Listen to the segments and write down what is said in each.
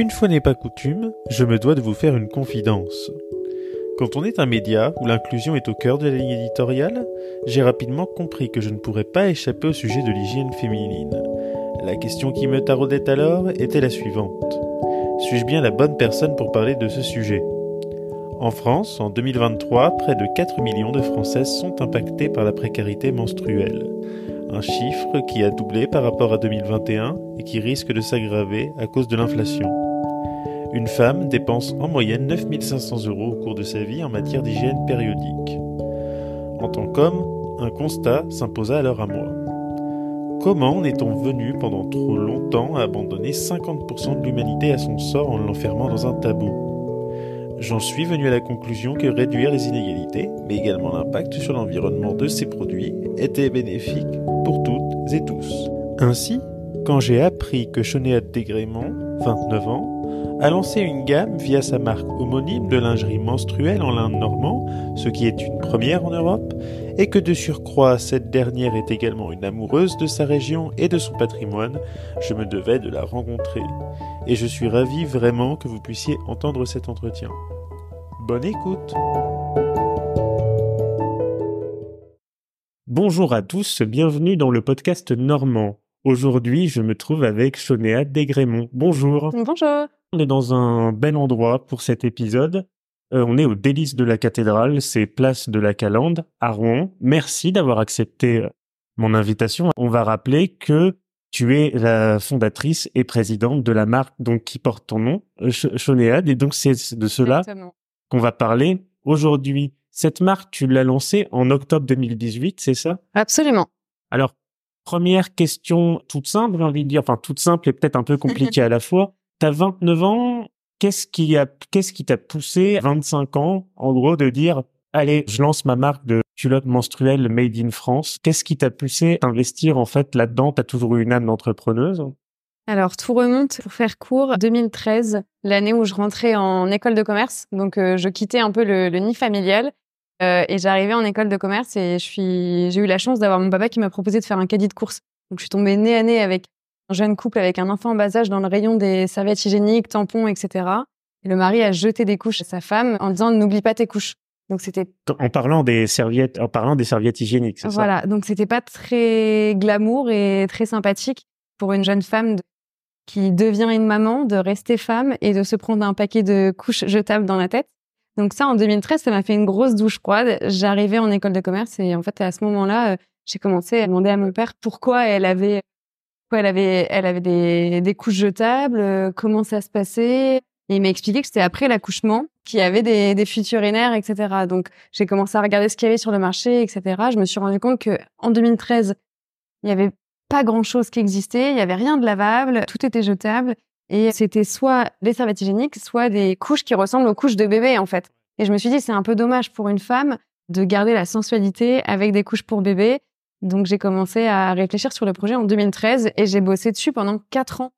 Une fois n'est pas coutume, je me dois de vous faire une confidence. Quand on est un média où l'inclusion est au cœur de la ligne éditoriale, j'ai rapidement compris que je ne pourrais pas échapper au sujet de l'hygiène féminine. La question qui me taraudait alors était la suivante. Suis-je bien la bonne personne pour parler de ce sujet? En France, en 2023, près de 4 millions de Françaises sont impactées par la précarité menstruelle. Un chiffre qui a doublé par rapport à 2021 et qui risque de s'aggraver à cause de l'inflation. Une femme dépense en moyenne 9500 euros au cours de sa vie en matière d'hygiène périodique. En tant qu'homme, un constat s'imposa alors à moi. Comment en est-on venu pendant trop longtemps à abandonner 50% de l'humanité à son sort en l'enfermant dans un tabou? J'en suis venu à la conclusion que réduire les inégalités, mais également l'impact sur l'environnement de ces produits, était bénéfique pour toutes et tous. Ainsi, quand j'ai appris que Chonéat Dégrémont, 29 ans, a lancé une gamme via sa marque homonyme de lingerie menstruelle en lin normand, ce qui est une première en Europe, et que de surcroît cette dernière est également une amoureuse de sa région et de son patrimoine, je me devais de la rencontrer. Et je suis ravi vraiment que vous puissiez entendre cet entretien. Bonne écoute Bonjour à tous, bienvenue dans le podcast Normand. Aujourd'hui, je me trouve avec Chonéa Dégrémont. Bonjour. Bonjour. On est dans un bel endroit pour cet épisode. Euh, on est au délice de la cathédrale, c'est place de la Calande à Rouen. Merci d'avoir accepté euh, mon invitation. On va rappeler que tu es la fondatrice et présidente de la marque donc qui porte ton nom, euh, et donc c'est de cela qu'on va parler aujourd'hui. Cette marque, tu l'as lancée en octobre 2018, c'est ça? Absolument. Alors, première question toute simple, j'ai envie de dire, enfin toute simple et peut-être un peu compliquée à la fois. T'as 29 ans, qu'est-ce qui a, qu'est-ce qui t'a poussé à 25 ans, en gros, de dire, allez, je lance ma marque de culotte menstruelle made in France. Qu'est-ce qui t'a poussé à investir, en fait, là-dedans? T'as toujours eu une âme d'entrepreneuse? Alors, tout remonte, pour faire court, 2013, l'année où je rentrais en école de commerce. Donc, euh, je quittais un peu le, nid familial euh, et j'arrivais en école de commerce et je suis, j'ai eu la chance d'avoir mon papa qui m'a proposé de faire un caddie de course. Donc, je suis tombée nez à nez avec un jeune couple avec un enfant en bas âge dans le rayon des serviettes hygiéniques, tampons, etc. Et le mari a jeté des couches à sa femme en disant n'oublie pas tes couches. Donc c'était en parlant des serviettes, en parlant des serviettes hygiéniques, c'est voilà, donc c'était pas très glamour et très sympathique pour une jeune femme qui devient une maman de rester femme et de se prendre un paquet de couches jetables dans la tête. Donc ça, en 2013, ça m'a fait une grosse douche froide. J'arrivais en école de commerce et en fait, à ce moment-là, euh, j'ai commencé à demander à mon père pourquoi elle avait elle avait, elle avait des, couches jetables, euh, comment ça se passait. Et il m'a expliqué que c'était après l'accouchement qu'il y avait des, des fuites urinaires, etc. Donc, j'ai commencé à regarder ce qu'il y avait sur le marché, etc. Je me suis rendu compte que en 2013, il y avait pas grand chose qui existait. Il y avait rien de lavable. Tout était jetable. Et c'était soit des serviettes hygiéniques, soit des couches qui ressemblent aux couches de bébé, en fait. Et je me suis dit, c'est un peu dommage pour une femme de garder la sensualité avec des couches pour bébé donc j'ai commencé à réfléchir sur le projet en 2013 et j'ai bossé dessus pendant quatre ans.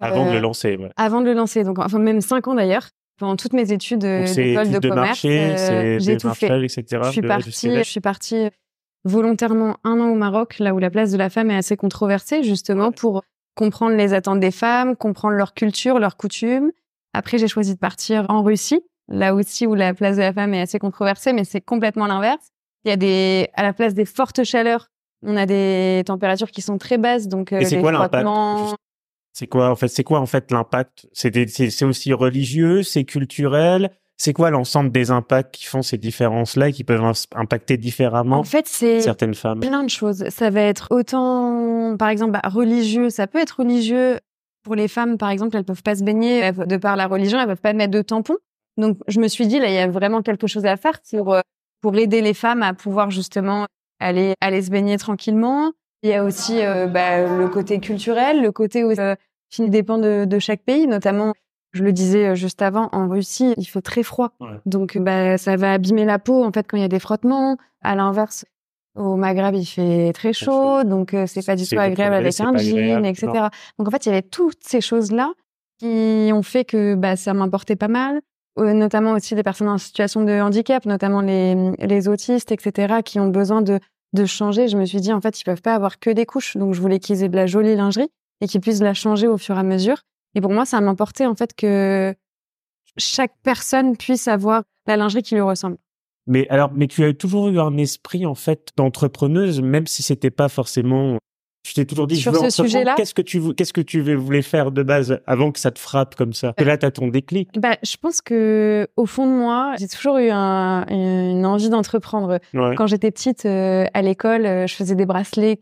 Avant de le euh, lancer, ouais. Avant de le lancer, donc enfin même cinq ans d'ailleurs. Pendant toutes mes études d'école de, de, commerce, euh, j'ai tout fait. Etc., je suis partie, je suis partie volontairement un an au Maroc, là où la place de la femme est assez controversée, justement pour comprendre les attentes des femmes, comprendre leur culture, leurs coutumes. Après, j'ai choisi de partir en Russie, là aussi où la place de la femme est assez controversée, mais c'est complètement l'inverse. Il y a des, à la place des fortes chaleurs, on a des températures qui sont très basses, donc euh, c'est quoi l'impact C'est quoi en fait C'est quoi en fait l'impact? C'est aussi religieux, c'est culturel? C'est quoi l'ensemble des impacts qui font ces différences-là et qui peuvent impacter différemment en fait, c'est certaines femmes? Plein de choses. Ça va être autant, par exemple, bah, religieux. Ça peut être religieux pour les femmes, par exemple, elles peuvent pas se baigner de par la religion, elles peuvent pas mettre de tampons. Donc, je me suis dit là, il y a vraiment quelque chose à faire pour euh, pour aider les femmes à pouvoir justement aller aller se baigner tranquillement. Il y a aussi euh, bah, le côté culturel, le côté où euh, qui dépend de, de, chaque pays, notamment. Je le disais euh, juste avant, en Russie, il fait très froid, donc bah, ça va abîmer la peau en fait quand il y a des frottements. À l'inverse, au Maghreb, il fait très chaud, donc euh, c'est pas du tout agréable avec un jean, etc. Donc en fait, il y avait toutes ces choses là qui ont fait que bah, ça m'importait pas mal notamment aussi des personnes en situation de handicap, notamment les, les autistes, etc., qui ont besoin de de changer, je me suis dit, en fait, ils peuvent pas avoir que des couches. Donc, je voulais qu'ils aient de la jolie lingerie et qu'ils puissent la changer au fur et à mesure. Et pour moi, ça m'importait en fait que chaque personne puisse avoir la lingerie qui lui ressemble. Mais alors, mais tu as toujours eu un esprit en fait d'entrepreneuse, même si c'était pas forcément. Tu t'es toujours dit, Sur je veux ce sujet-là Qu'est-ce que tu qu'est-ce que tu voulais faire de base avant que ça te frappe comme ça? Et là, t'as ton déclic. Bah, je pense que au fond de moi, j'ai toujours eu un- une envie d'entreprendre. Ouais. Quand j'étais petite, euh, à l'école, euh, je faisais des bracelets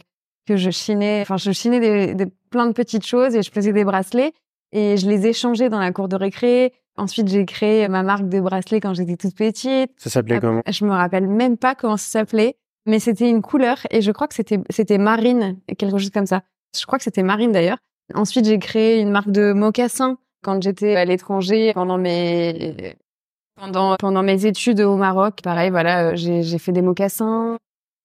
que je chinais. Enfin, je chinais des, des- plein de petites choses et je faisais des bracelets et je les échangeais dans la cour de récré. Ensuite, j'ai créé ma marque de bracelets quand j'étais toute petite. Ça s'appelait Après, comment? Je me rappelle même pas comment ça s'appelait, mais c'était une couleur et je crois que c'était c'était marine, quelque chose comme ça. Je crois que c'était marine d'ailleurs. Ensuite, j'ai créé une marque de mocassins quand j'étais à l'étranger pendant mes pendant pendant mes études au Maroc. Pareil, voilà, euh, j'ai j'ai fait des mocassins.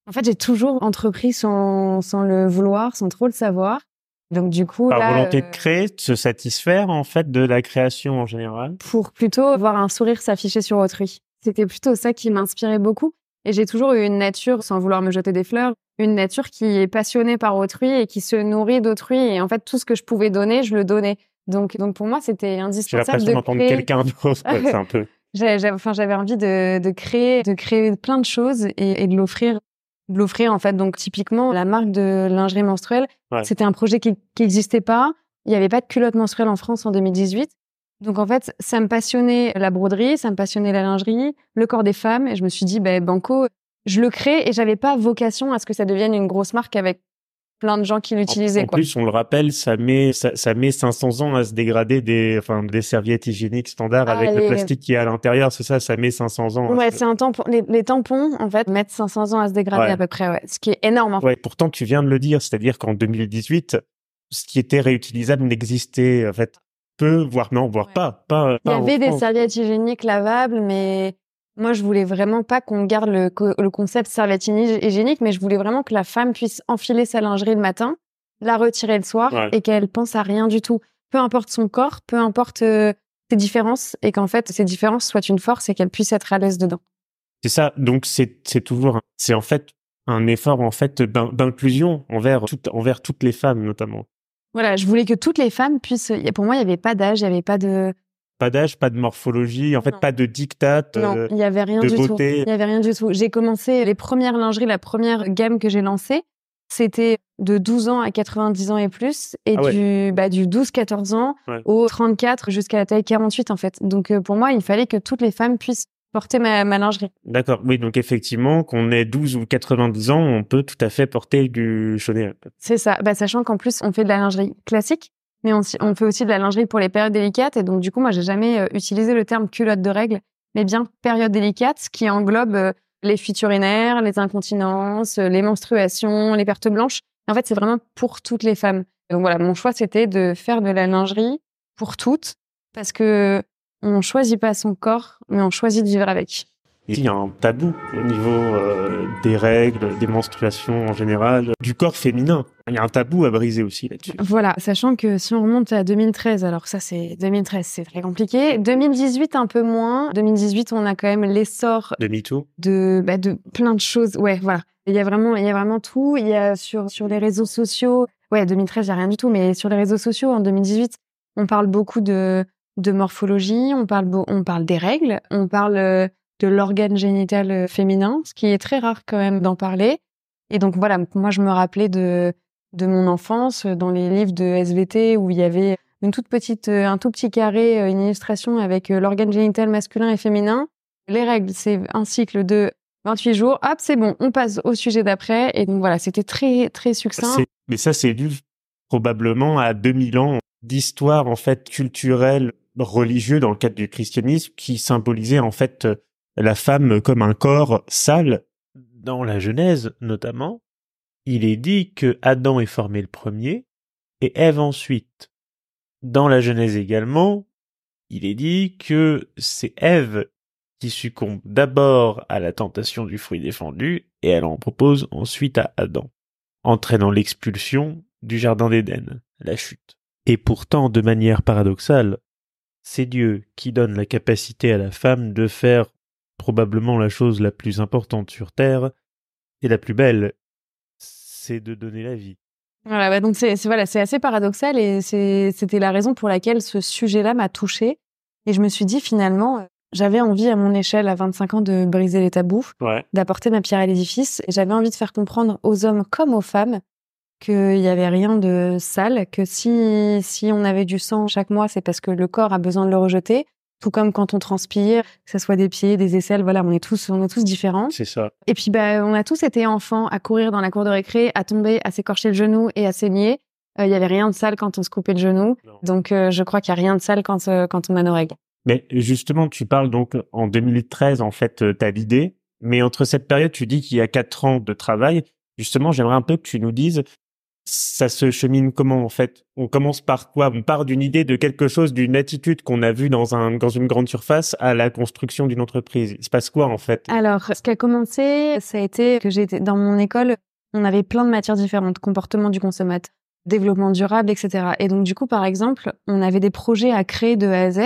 En fait, j'ai toujours entrepris sans sans le vouloir, sans trop le savoir. Donc du coup, Par là, volonté euh, de créer, de se satisfaire en fait de la création en général. pour plutôt voir un sourire s'afficher sur autrui. C'était plutôt ça qui m'inspirait beaucoup. Et j'ai toujours eu une nature, sans vouloir me jeter des fleurs, une nature qui est passionnée par autrui et qui se nourrit d'autrui. Et en fait, tout ce que je pouvais donner, je le donnais. Donc, donc pour moi, c'était J'ai indispensable l'impression de d'entendre créer. quelqu'un d'autre. c'est un peu. J'avais, j'avais- enfin, j'avais envie de, de créer, de créer plein de choses et, et de l'offrir, de l'offrir en fait. Donc typiquement, la marque de lingerie menstruelle, Ouais. c'était un projet qui n'existait pas. Il n'y avait pas de culotte menstruelle en France en 2018. Donc en fait, ça me passionnait la broderie, ça me passionnait la lingerie, le corps des femmes, et je me suis dit, ben banco, je le crée et j'avais pas vocation à ce que ça devienne une grosse marque avec plein de gens qui En, l'utilisaient. en quoi. plus, on le rappelle, ça met ça, ça met 500 ans à se dégrader des enfin des serviettes hygiéniques standards Ah, avec le plastique qui est à l'intérieur. C'est ça, ça met 500 ans. Ouais, se- c'est un tampon. Les, les tampons, en fait, mettent 500 ans à se dégrader Ouais. à peu près, ouais. Ce qui est énorme. en fait. Ouais, pourtant tu viens de le dire, c'est-à-dire qu'en 2018, ce qui était réutilisable n'existait en fait peu, voire non, voire Ouais. pas, pas. Il y avait des serviettes hygiéniques lavables, mais moi, je voulais vraiment pas qu'on garde le, co- le concept serviette hygi- hygiénique, mais je voulais vraiment que la femme puisse enfiler sa lingerie le matin, la retirer le soir Ouais. et qu'elle pense à rien du tout. Peu importe son corps, peu importe euh, ses différences et qu'en fait, ces différences soient une force et qu'elle puisse être à l'aise dedans. C'est ça. Donc c'est toujours un- c'est en fait un effort en fait d'in- d'inclusion envers toutes envers toutes les femmes notamment. Voilà, je voulais que toutes les femmes puissent. Pour moi, il y avait pas d'âge, il y avait pas de. Pas d'âge, pas de morphologie, en fait Non. pas de dictat. Non, euh, il y avait rien de du tout. Il y avait rien du tout. J'ai commencé les premières lingeries, la première gamme que j'ai lancée, c'était de 12 ans à 90 ans et plus, et Ah ouais. du bah du 12-14 ans Ouais. au 34 jusqu'à la taille 48 en fait. Donc euh, pour moi, il fallait que toutes les femmes puissent porter ma, ma lingerie. D'accord. Oui, donc effectivement, qu'on ait 12 ou 90 ans, on peut tout à fait porter du chaunet. C'est ça. Bah, sachant qu'en plus, on fait de la lingerie classique, mais on, fait aussi de la lingerie pour les périodes délicates. Et donc, du coup, moi, j'ai jamais euh, utilisé le terme culotte de règle, mais bien période délicate, ce qui englobe euh, les fuites urinaires, les incontinences, euh, les menstruations, les pertes blanches. En fait, c'est vraiment pour toutes les femmes. Donc voilà, mon choix, c'était de faire de la lingerie pour toutes, parce que on choisit pas son corps, mais on choisit de vivre avec. Il y a un tabou au niveau euh, des règles, des menstruations en général, du corps féminin. Il y a un tabou à briser aussi là-dessus. Voilà, sachant que si on remonte à 2013, alors ça c'est 2013, c'est très compliqué. 2018 un peu moins. 2018, on a quand même l'essor De MeToo. de bah, de plein de choses. Ouais, voilà. Il y a vraiment il y a vraiment tout, il y a sur sur les réseaux sociaux. Ouais, 2013, il y a rien du tout, mais sur les réseaux sociaux en 2018, on parle beaucoup de de morphologie, on parle on parle des règles, on parle euh, de l'organe génital euh, féminin, ce qui est très rare quand même d'en parler. Et donc voilà, moi je me rappelais de de mon enfance euh, dans les livres de SVT où il y avait une toute petite euh, un tout petit carré une illustration avec l'organe génital masculin et féminin. Les règles, c'est un cycle de 28 jours. Hop, c'est bon, on passe au sujet d'après et donc voilà, c'était très très succinct. Mais ça, c'est dû probablement à 2000 ans d'histoire en fait culturelle, religieux dans le cadre du christianisme, qui symbolisait en fait la femme comme un corps sale. Dans la Genèse, notamment, il est dit que Adam est formé le premier et Ève ensuite. Dans la Genèse également, il est dit que c'est Ève qui succombe d'abord à la tentation du fruit défendu et elle en propose ensuite à Adam, entraînant l'expulsion du jardin d'Éden, la chute. Et pourtant, de manière paradoxale, c'est Dieu qui donne la capacité à la femme de faire probablement la chose la plus importante sur Terre et la plus belle, c'est de donner la vie. Voilà, bah donc c'est voilà, c'est assez paradoxal et c'était la raison pour laquelle ce sujet-là m'a touchée. Et je me suis dit finalement, euh, j'avais envie à mon échelle à 25 ans de briser les tabous, Ouais. d'apporter ma pierre à l'édifice. Et j'avais envie de faire comprendre aux hommes comme aux femmes qu'il y avait rien de sale, que si si on avait du sang chaque mois, c'est parce que le corps a besoin de le rejeter. Tout comme quand on transpire, que ce soit des pieds, des aisselles, voilà, on est tous on est tous différents. C'est ça. Et puis, bah, on a tous été enfants à courir dans la cour de récré, à tomber, à s'écorcher le genou et à saigner. Euh, Il y avait rien de sale quand on se coupait le genou. Non. Donc, euh, je crois qu'il y a rien de sale quand, euh, quand on a nos règles. Mais justement, tu parles donc en 2013, en fait, euh, t'as l'idée. Mais entre cette période, tu dis qu'il y a quatre ans de travail. Justement, j'aimerais un peu que tu nous dises, ça se chemine comment en fait? On commence par quoi? On part d'une idée de quelque chose, d'une attitude qu'on a vue dans un dans une grande surface à la construction d'une entreprise. Il se passe quoi en fait? Alors, ce qui a commencé, ça a été que j'étais dans mon école, on avait plein de matières différentes, comportement du consommateur, développement durable, etc. Et donc, du coup, par exemple, on avait des projets à créer de A à Z.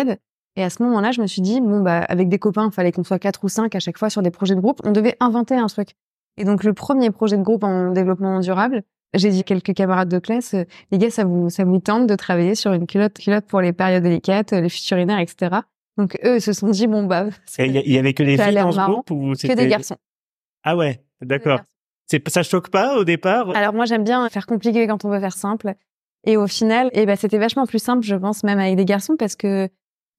Et à ce moment-là, je me suis dit, bon, bah, avec des copains, il fallait qu'on soit quatre ou cinq à chaque fois sur des projets de groupe. On devait inventer un truc. Et donc, le premier projet de groupe en développement durable, j'ai dit à quelques camarades de classe, euh, les gars, ça vous, ça vous tente de travailler sur une culotte, culotte pour les périodes délicates, euh, les futurinaires, etc. Donc, eux ils se sont dit, bon, bah, Il y, avait que des filles dans ce groupe ou que des garçons. Ah ouais, d'accord. C'est ça choque pas au départ? Alors moi j'aime bien faire compliqué quand on veut faire simple. Et au final, eh ben c'était vachement plus simple, je pense, même avec des garçons, parce que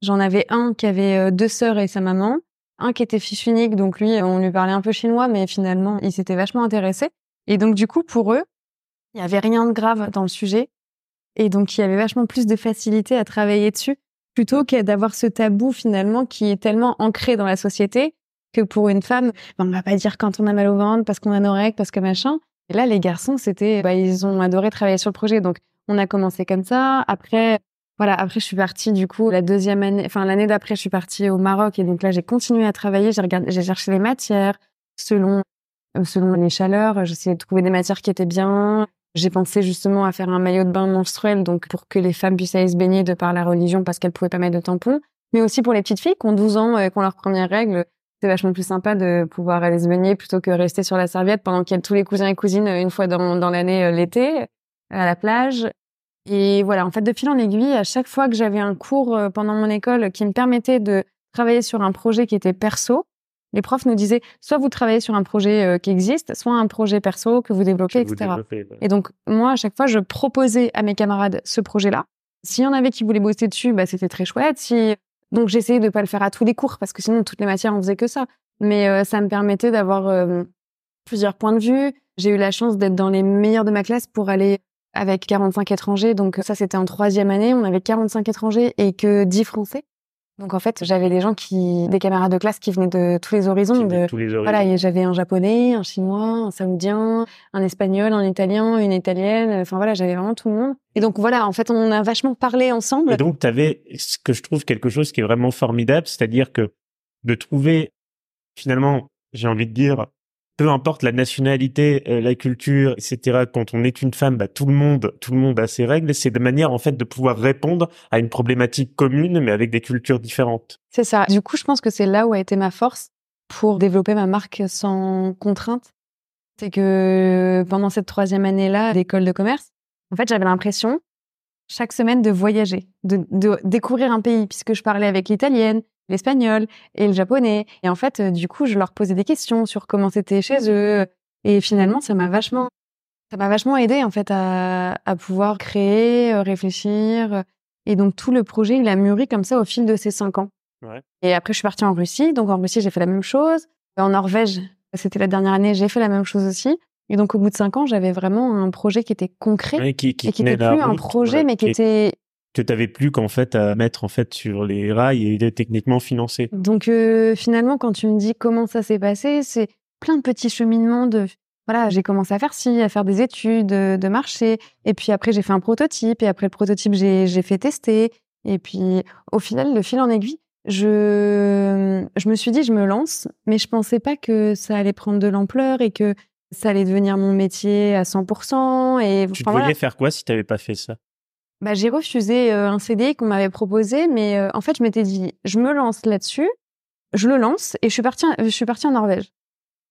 j'en avais un qui avait euh, deux sœurs et sa maman, un qui était fils unique, donc lui, on lui parlait un peu chinois, mais finalement, il s'était vachement intéressé. Et donc du coup, pour eux, il y avait rien de grave dans le sujet, et donc il y avait vachement plus de facilité à travailler dessus, plutôt que d'avoir ce tabou finalement qui est tellement ancré dans la société que pour une femme, ben, on va pas dire quand on a mal au ventre, parce qu'on a nos règles, parce que machin. Et là, les garçons, c'était, bah, ils ont adoré travailler sur le projet. Donc, on a commencé comme ça. Après, voilà, après, je suis partie, du coup, la deuxième année, enfin, l'année d'après, je suis partie au Maroc. Et donc là, j'ai continué à travailler. J'ai j'ai cherché les matières selon, euh, selon les chaleurs. J'essayais de trouver des matières qui étaient bien. J'ai pensé justement à faire un maillot de bain menstruel, donc pour que les femmes puissent aller se baigner de par la religion parce qu'elles pouvaient pas mettre de tampons. Mais aussi pour les petites filles qui ont 12 ans, euh, qui ont leurs premières règles. C'est vachement plus sympa de pouvoir aller se baigner plutôt que rester sur la serviette pendant qu'il y a tous les cousins et cousines euh, une fois dans, dans l'année euh, l'été à la plage. Et voilà, en fait, de fil en aiguille, à chaque fois que j'avais un cours euh, pendant mon école qui me permettait de travailler sur un projet qui était perso, les profs nous disaient soit vous travaillez sur un projet euh, qui existe, soit un projet perso que vous développez, que vous etc. développez. Et donc, moi, à chaque fois, je proposais à mes camarades ce projet-là. S'il y en avait qui voulaient bosser dessus, bah, c'était très chouette. Si... Donc, j'essayais de pas le faire à tous les cours parce que sinon, toutes les matières, on faisait que ça. Mais euh, ça me permettait d'avoir euh, plusieurs points de vue. J'ai eu la chance d'être dans les meilleurs de ma classe pour aller avec 45 étrangers. Donc, ça, c'était en troisième année. On avait 45 étrangers et que 10 Français. Donc, en fait, j'avais des gens qui, des camarades de classe qui venaient de tous les horizons. De, tous les horizons. voilà, j'avais un japonais, un chinois, un saoudien, un espagnol, un italien, une italienne. Enfin voilà, j'avais vraiment tout le monde. Et donc voilà, en fait, on a vachement parlé ensemble. Et donc, tu avais ce que je trouve quelque chose qui est vraiment formidable, c'est-à-dire que de trouver, finalement, j'ai envie de dire, peu importe la nationalité, euh, la culture, etc. Quand on est une femme, bah, tout le monde, tout le monde a ses règles. C'est de manière en fait de pouvoir répondre à une problématique commune, mais avec des cultures différentes. C'est ça. Du coup, je pense que c'est là où a été ma force pour développer ma marque sans contrainte. C'est que pendant cette troisième année-là d'école de commerce, en fait, j'avais l'impression chaque semaine de voyager, de, de découvrir un pays, puisque je parlais avec l'italienne, l'espagnol et le japonais. Et en fait, euh, du coup, je leur posais des questions sur comment c'était chez eux. Et finalement, ça m'a vachement, ça m'a vachement aidé en fait à, à pouvoir créer, euh, réfléchir. Et donc tout le projet, il a mûri comme ça au fil de ces cinq ans. Ouais. Et après, je suis partie en Russie. Donc en Russie, j'ai fait la même chose. En Norvège, c'était la dernière année, j'ai fait la même chose aussi. Et donc au bout de cinq ans, j'avais vraiment un projet qui était concret Ouais, qui, qui et qui n'était plus un projet, ouais, mais qui était que t'avais plus qu'en fait à mettre en fait sur les rails et techniquement financer. Donc euh, finalement, quand tu me dis comment ça s'est passé, c'est plein de petits cheminements de voilà, j'ai commencé à faire ci, à faire des études de, de marché, et puis après j'ai fait un prototype, et après le prototype j'ai fait tester, et puis au final, de fil en aiguille, je je me suis dit je me lance, mais je pensais pas que ça allait prendre de l'ampleur et que ça allait devenir mon métier à 100%. Et Tu te enfin, voilà. faire quoi si t'avais pas fait ça? Bah, j'ai refusé euh, un CD qu'on m'avait proposé, mais euh, en fait, je m'étais dit, je me lance là-dessus, je le lance et je suis partie, je suis partie en Norvège.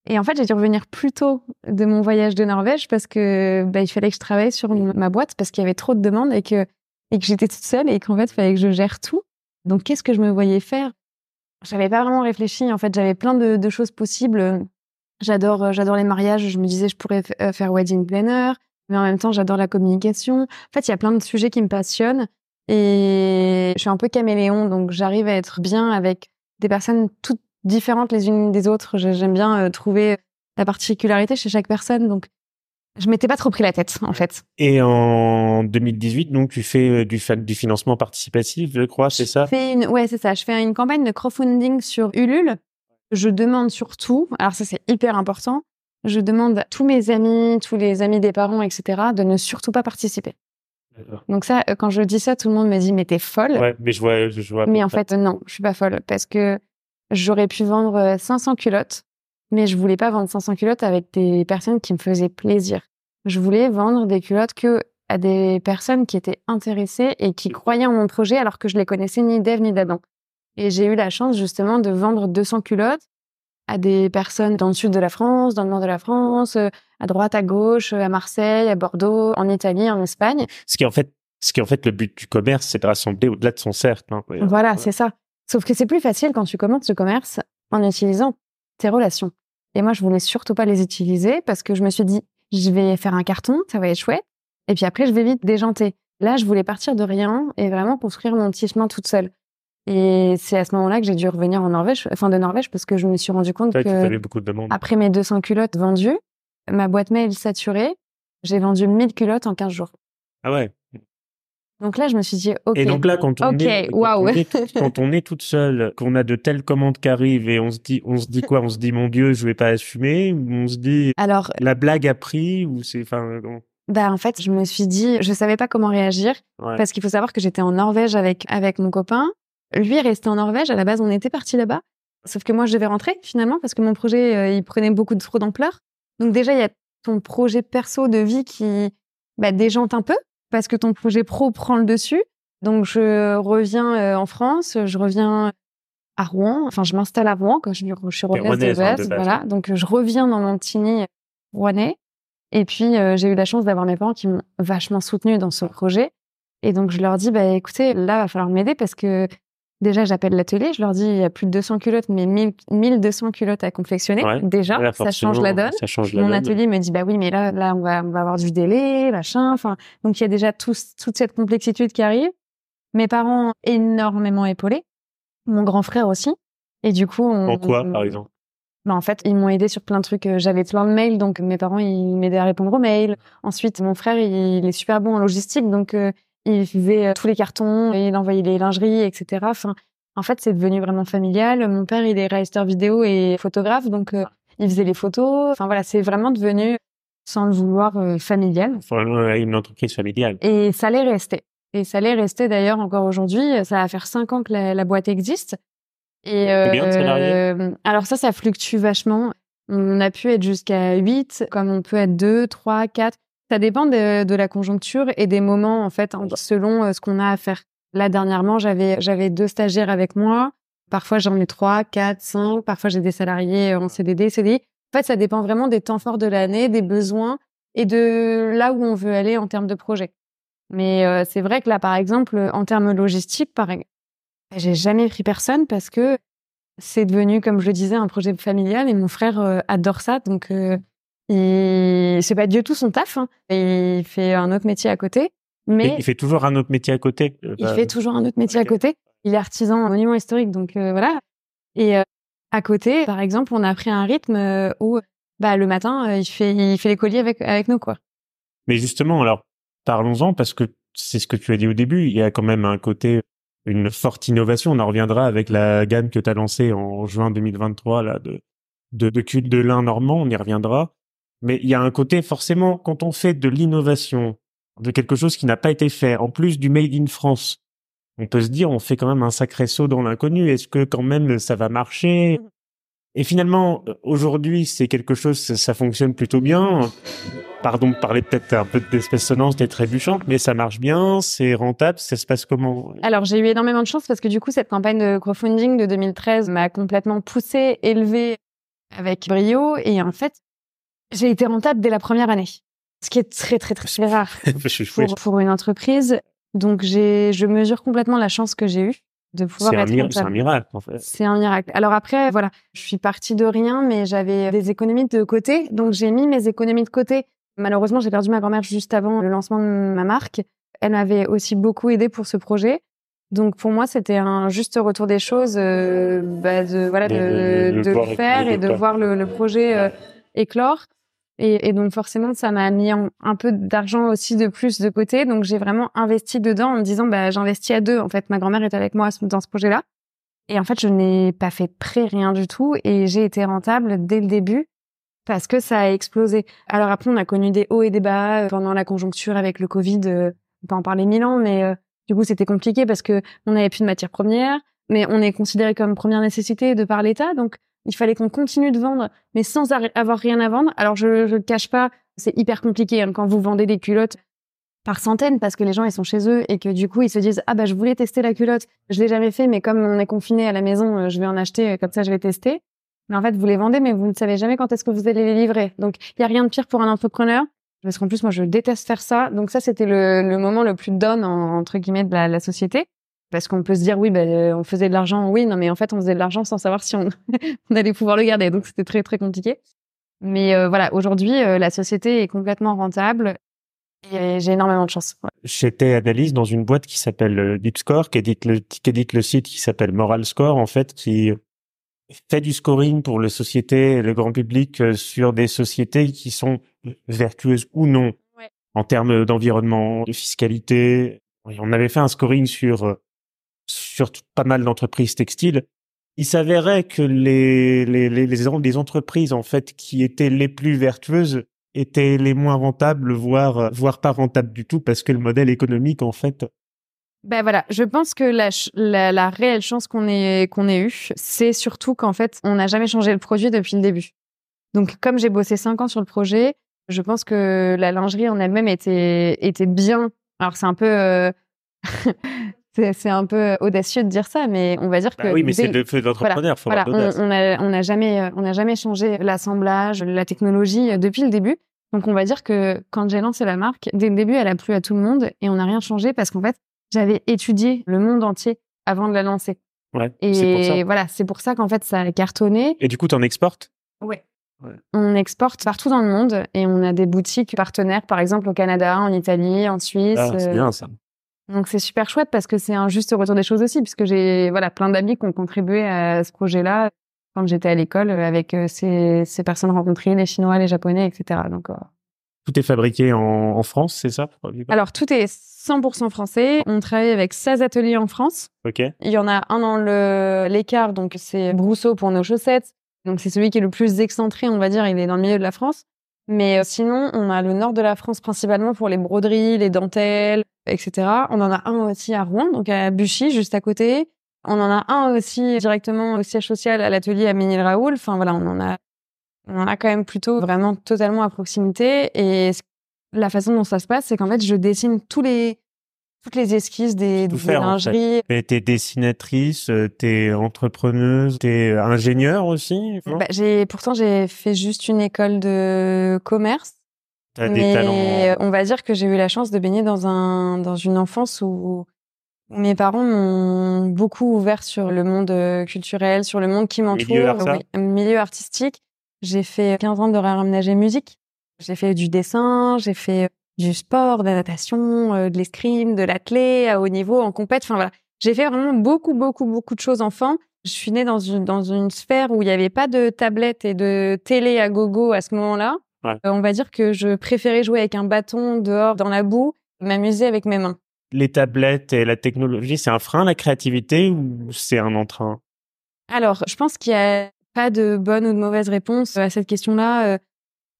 Et en fait, j'ai dû revenir plus tôt de mon voyage de Norvège parce que bah, il fallait que je travaille sur ma boîte parce qu'il y avait trop de demandes et que et que j'étais toute seule et qu'en fait, il fallait que je gère tout. Donc, qu'est-ce que je me voyais faire? J'avais pas vraiment réfléchi. En fait, j'avais plein de, de, choses possibles. J'adore, j'adore les mariages. Je me disais, je pourrais euh, faire wedding planner, mais en même temps, j'adore la communication. En fait, il y a plein de sujets qui me passionnent et je suis un peu caméléon, donc j'arrive à être bien avec des personnes toutes différentes les unes des autres. J'aime bien euh, trouver la particularité chez chaque personne, donc je m'étais pas trop pris la tête en fait. Et en 2018, donc tu fais euh, du, du financement participatif, je crois, c'est ça? fais une, Ouais, c'est ça. Je fais une campagne de crowdfunding sur Ulule. Je demande surtout, alors ça c'est hyper important, je demande à tous mes amis, tous les amis des parents, etc., de ne surtout pas participer. Donc ça, euh, quand je dis ça, tout le monde me dit mais t'es folle. Ouais, mais je vois, je vois. Mais en fait, non, je suis pas folle parce que j'aurais pu vendre 500 euh, culottes, mais je voulais pas vendre 500 culottes avec des personnes qui me faisaient plaisir. Je voulais vendre des culottes que à des personnes qui étaient intéressées et qui croyaient en mon projet alors que je les connaissais ni d'Ève ni d'Adam. Et j'ai eu la chance justement de vendre 200 culottes à des personnes dans le sud de la France, dans le nord de la France, euh, à droite, à gauche, à Marseille, à Bordeaux, en Italie, en Espagne. Ce qui est en fait, ce qui est en fait le but du commerce, c'est de rassembler au-delà de son cercle. Hein. Voilà, c'est ça. Sauf que c'est plus facile quand tu commences le commerce en utilisant tes relations. Et moi, je voulais surtout pas les utiliser parce que je me suis dit, je vais faire un carton, ça va être chouette. Et puis après, je vais vite déjanter. Là, je voulais partir de rien et vraiment construire mon petit chemin toute seule. Et c'est à ce moment-là que j'ai dû revenir en Norvège, enfin de Norvège, parce que je me suis rendu compte que beaucoup de après mes 200 culottes vendues, ma boîte mail saturée, j'ai vendu 1000 culottes en 15 jours. Ah ouais. Donc là, je me suis dit, ok. Et donc là, quand on, est, quand, on est, quand on est toute seule, qu'on a de telles commandes qui arrivent et on se dit, on se dit quoi? On se dit, mon Dieu, je vais pas assumer Ou on se dit, alors la blague a pris Ou c'est, enfin, bah en fait, je me suis dit, je savais pas comment réagir parce qu'il faut savoir que j'étais en Norvège avec avec mon copain. Lui est resté en Norvège. À la base, on était parti là-bas. Sauf que moi, je devais rentrer finalement parce que mon projet, euh, il prenait beaucoup de trop d'ampleur. Donc déjà, il y a ton projet perso de vie qui bah, déjante un peu parce que ton projet pro prend le dessus. Donc je reviens euh, en France, je reviens à Rouen. Enfin, je m'installe à Rouen quand je, je suis rouennaise de base. Voilà. Donc je reviens dans mon petit nid rouennais. Et puis euh, j'ai eu la chance d'avoir mes parents qui m'ont vachement soutenu dans ce projet. Et donc je leur dis, bah écoutez, là va falloir m'aider parce que Déjà, j'appelle l'atelier, je leur dis il y a plus de 200 culottes, mais 1200 culottes à confectionner. Déjà, ça change la donne. Ça change Mon atelier me dit bah oui, mais là, là, on va, on va avoir du délai, machin. Enfin, donc il y a déjà tout, toute cette complexité qui arrive. Mes parents énormément épaulés, mon grand frère aussi. Et du coup, on, en quoi, par exemple? Bah en fait, ils m'ont aidé sur plein de trucs. J'avais plein de mails, donc mes parents ils m'aidaient à répondre aux mails. Ensuite, mon frère il, est super bon en logistique, donc euh, il faisait euh, tous les cartons, il envoyait les lingeries, etc. Enfin, en fait, c'est devenu vraiment familial. Mon père, il est réalisateur vidéo et photographe, donc euh, il faisait les photos. Enfin voilà, c'est vraiment devenu, sans le vouloir, euh, familial. Une entreprise familiale. Et ça allait rester. Et ça allait rester d'ailleurs encore aujourd'hui. Ça va faire cinq ans que la, boîte existe. Et de Alors ça, ça fluctue vachement. On a pu être jusqu'à 8, comme on peut être 2, 3, 4. Ça dépend de, de, la conjoncture et des moments, en fait, selon euh, ce qu'on a à faire. Là, dernièrement, j'avais, j'avais deux stagiaires avec moi. Parfois, j'en ai trois, quatre, cinq. Parfois, j'ai des salariés en CDD, CDI. En fait, ça dépend vraiment des temps forts de l'année, des besoins et de là où on veut aller en termes de projet. Mais euh, c'est vrai que là, par exemple, en termes logistiques, par j'ai jamais pris personne parce que c'est devenu, comme je le disais, un projet familial et mon frère euh, adore ça. Donc, il c'est pas du tout son taf. Hein. Il fait un autre métier à côté. Mais il fait toujours un autre métier à côté. Euh, il fait toujours un autre métier à côté. Il est artisan en monument historique, donc euh, voilà. Et euh, à côté, par exemple, on a pris un rythme où, bah, le matin, il fait, il fait les colis avec avec nous, quoi. Mais justement, alors parlons-en parce que c'est ce que tu as dit au début. Il y a quand même un côté, une forte innovation. On en reviendra avec la gamme que tu as lancée en juin 2023 là de de, de culte de lin normand. On y reviendra. Mais il y a un côté, forcément, quand on fait de l'innovation, de quelque chose qui n'a pas été fait, en plus du Made in France, on peut se dire, on fait quand même un sacré saut dans l'inconnu. Est-ce que quand même ça va marcher? Et finalement, aujourd'hui, c'est quelque chose, ça fonctionne plutôt bien. Pardon de parler peut-être un peu d'espèce sonnante et trébuchante, mais ça marche bien, c'est rentable, ça se passe comment? Alors j'ai eu énormément de chance parce que du coup, cette campagne de crowdfunding de 2013 m'a complètement poussé, élevé avec brio. Et en fait, j'ai été rentable dès la première année, ce qui est très très très, très rare pour, pour une entreprise. Donc j'ai, je mesure complètement la chance que j'ai eue de pouvoir être rentable. C'est un miracle en fait. C'est un miracle. Alors après, voilà, je suis partie de rien, mais j'avais des économies de côté, donc j'ai mis mes économies de côté. Malheureusement, j'ai perdu ma grand-mère juste avant le lancement de ma marque. Elle m'avait aussi beaucoup aidé pour ce projet. Donc pour moi, c'était un juste retour des choses, euh, bah de voilà de, de, de, le faire et de voir le, le projet euh, éclore. Et, donc forcément, ça m'a mis un peu d'argent aussi de plus de côté. Donc j'ai vraiment investi dedans en me disant, bah j'investis à deux. En fait, ma grand-mère est avec moi dans ce projet-là. Et en fait, je n'ai pas fait prêt rien du tout et j'ai été rentable dès le début parce que ça a explosé. Alors après, on a connu des hauts et des bas euh, pendant la conjoncture avec le Covid. on peut en parler mille ans, mais du coup, c'était compliqué parce que on n'avait plus de matières premières, mais on est considéré comme première nécessité de par l'État, donc il fallait qu'on continue de vendre, mais sans avoir rien à vendre. Alors je je le cache pas, c'est hyper compliqué hein, quand vous vendez des culottes par centaines parce que les gens ils sont chez eux et que du coup ils se disent ah bah je voulais tester la culotte, je l'ai jamais fait, mais comme on est confiné à la maison, euh, je vais en acheter comme ça je vais tester. Mais en fait vous les vendez, mais vous ne savez jamais quand est-ce que vous allez les livrer. Donc il y a rien de pire pour un entrepreneur parce qu'en plus moi je déteste faire ça. Donc ça c'était le, moment le plus down entre guillemets de la société parce qu'on peut se dire oui ben on faisait de l'argent oui non mais en fait on faisait de l'argent sans savoir si on, on allait pouvoir le garder donc c'était très très compliqué. Mais euh, voilà aujourd'hui euh, la société est complètement rentable et j'ai énormément de chance. J'étais analyste dans une boîte qui s'appelle DeepScore, qui édite le, qui édite le site qui s'appelle Moral Score, en fait, qui fait du scoring pour les sociétés et le grand public sur des sociétés qui sont vertueuses ou non en termes d'environnement, de fiscalité. On avait fait un scoring sur sur pas mal d'entreprises textiles. Il s'avérait que les, les, les, les entreprises en fait qui étaient les plus vertueuses étaient les moins rentables, voire voire pas rentables du tout, parce que le modèle économique en fait ben voilà, je pense que la, la, réelle chance qu'on ait qu'on ait eu, c'est surtout qu'en fait, on n'a jamais changé le produit depuis le début. Donc, comme j'ai bossé cinq ans sur le projet, je pense que la lingerie en elle-même était était bien. Alors c'est un peu euh, c'est un peu audacieux de dire ça, mais on va dire bah que oui, mais c'est le feu d'entrepreneur. Voilà, voilà on, on, a on a jamais on a jamais changé l'assemblage, la technologie euh, depuis le début. Donc on va dire que quand j'ai lancé la marque, dès le début, elle a plu à tout le monde et on n'a rien changé parce qu'en fait, j'avais étudié le monde entier avant de la lancer. Ouais. Et voilà, c'est pour ça qu'en fait ça a cartonné. Et du coup, tu en exportes? Ouais. On exporte partout dans le monde et on a des boutiques partenaires, par exemple au Canada, en Italie, en Suisse. Ah, c'est bien ça. Donc c'est super chouette parce que c'est un juste retour des choses aussi, puisque j'ai voilà plein d'amis qui ont contribué à ce projet-là quand j'étais à l'école avec euh, ces, ces personnes rencontrées, les Chinois, les Japonais, etc. Donc euh, tout est fabriqué en, en France, c'est ça? Alors tout est 100% français. On travaille avec 16 ateliers en France. Ok. Il y en a un dans l'écart, donc c'est Brousseau pour nos chaussettes. Donc c'est celui qui est le plus excentré, on va dire, il est dans le milieu de la France. Mais euh, sinon, on a le nord de la France principalement pour les broderies, les dentelles, etc. On en a un aussi à Rouen, donc à Buchy, juste à côté. On en a un aussi directement au siège social à l'atelier à Ménil-Raoul. Enfin voilà, on en a, on en a quand même plutôt vraiment totalement à proximité. Et la façon dont ça se passe, c'est qu'en fait, je dessine tous les toutes les esquisses des, des faire, lingeries. En fait. T'es dessinatrice, euh, t'es entrepreneuse, t'es ingénieure aussi. Bah, j'ai pourtant j'ai fait juste une école de commerce. T'as des talents. On va dire que j'ai eu la chance de baigner dans un dans une enfance où mes parents m'ont beaucoup ouvert sur le monde euh, culturel, sur le monde qui m'entoure, milieu, milieu artistique. J'ai fait 15 ans de réaménager musique. J'ai fait du dessin, j'ai fait du sport, de la natation, euh, de l'escrime, de l'athlé à haut niveau, en compète. Enfin voilà, j'ai fait vraiment beaucoup, beaucoup, beaucoup de choses enfant. Je suis née dans une, dans une sphère où il n'y avait pas de tablette et de télé à gogo à ce moment-là. Ouais. Euh, on va dire que je préférais jouer avec un bâton dehors dans la boue, m'amuser avec mes mains. Les tablettes et la technologie, c'est un frein à la créativité ou c'est un entrain? Alors, je pense qu'il n'y a pas de bonne ou de mauvaise réponse à cette question-là. Euh,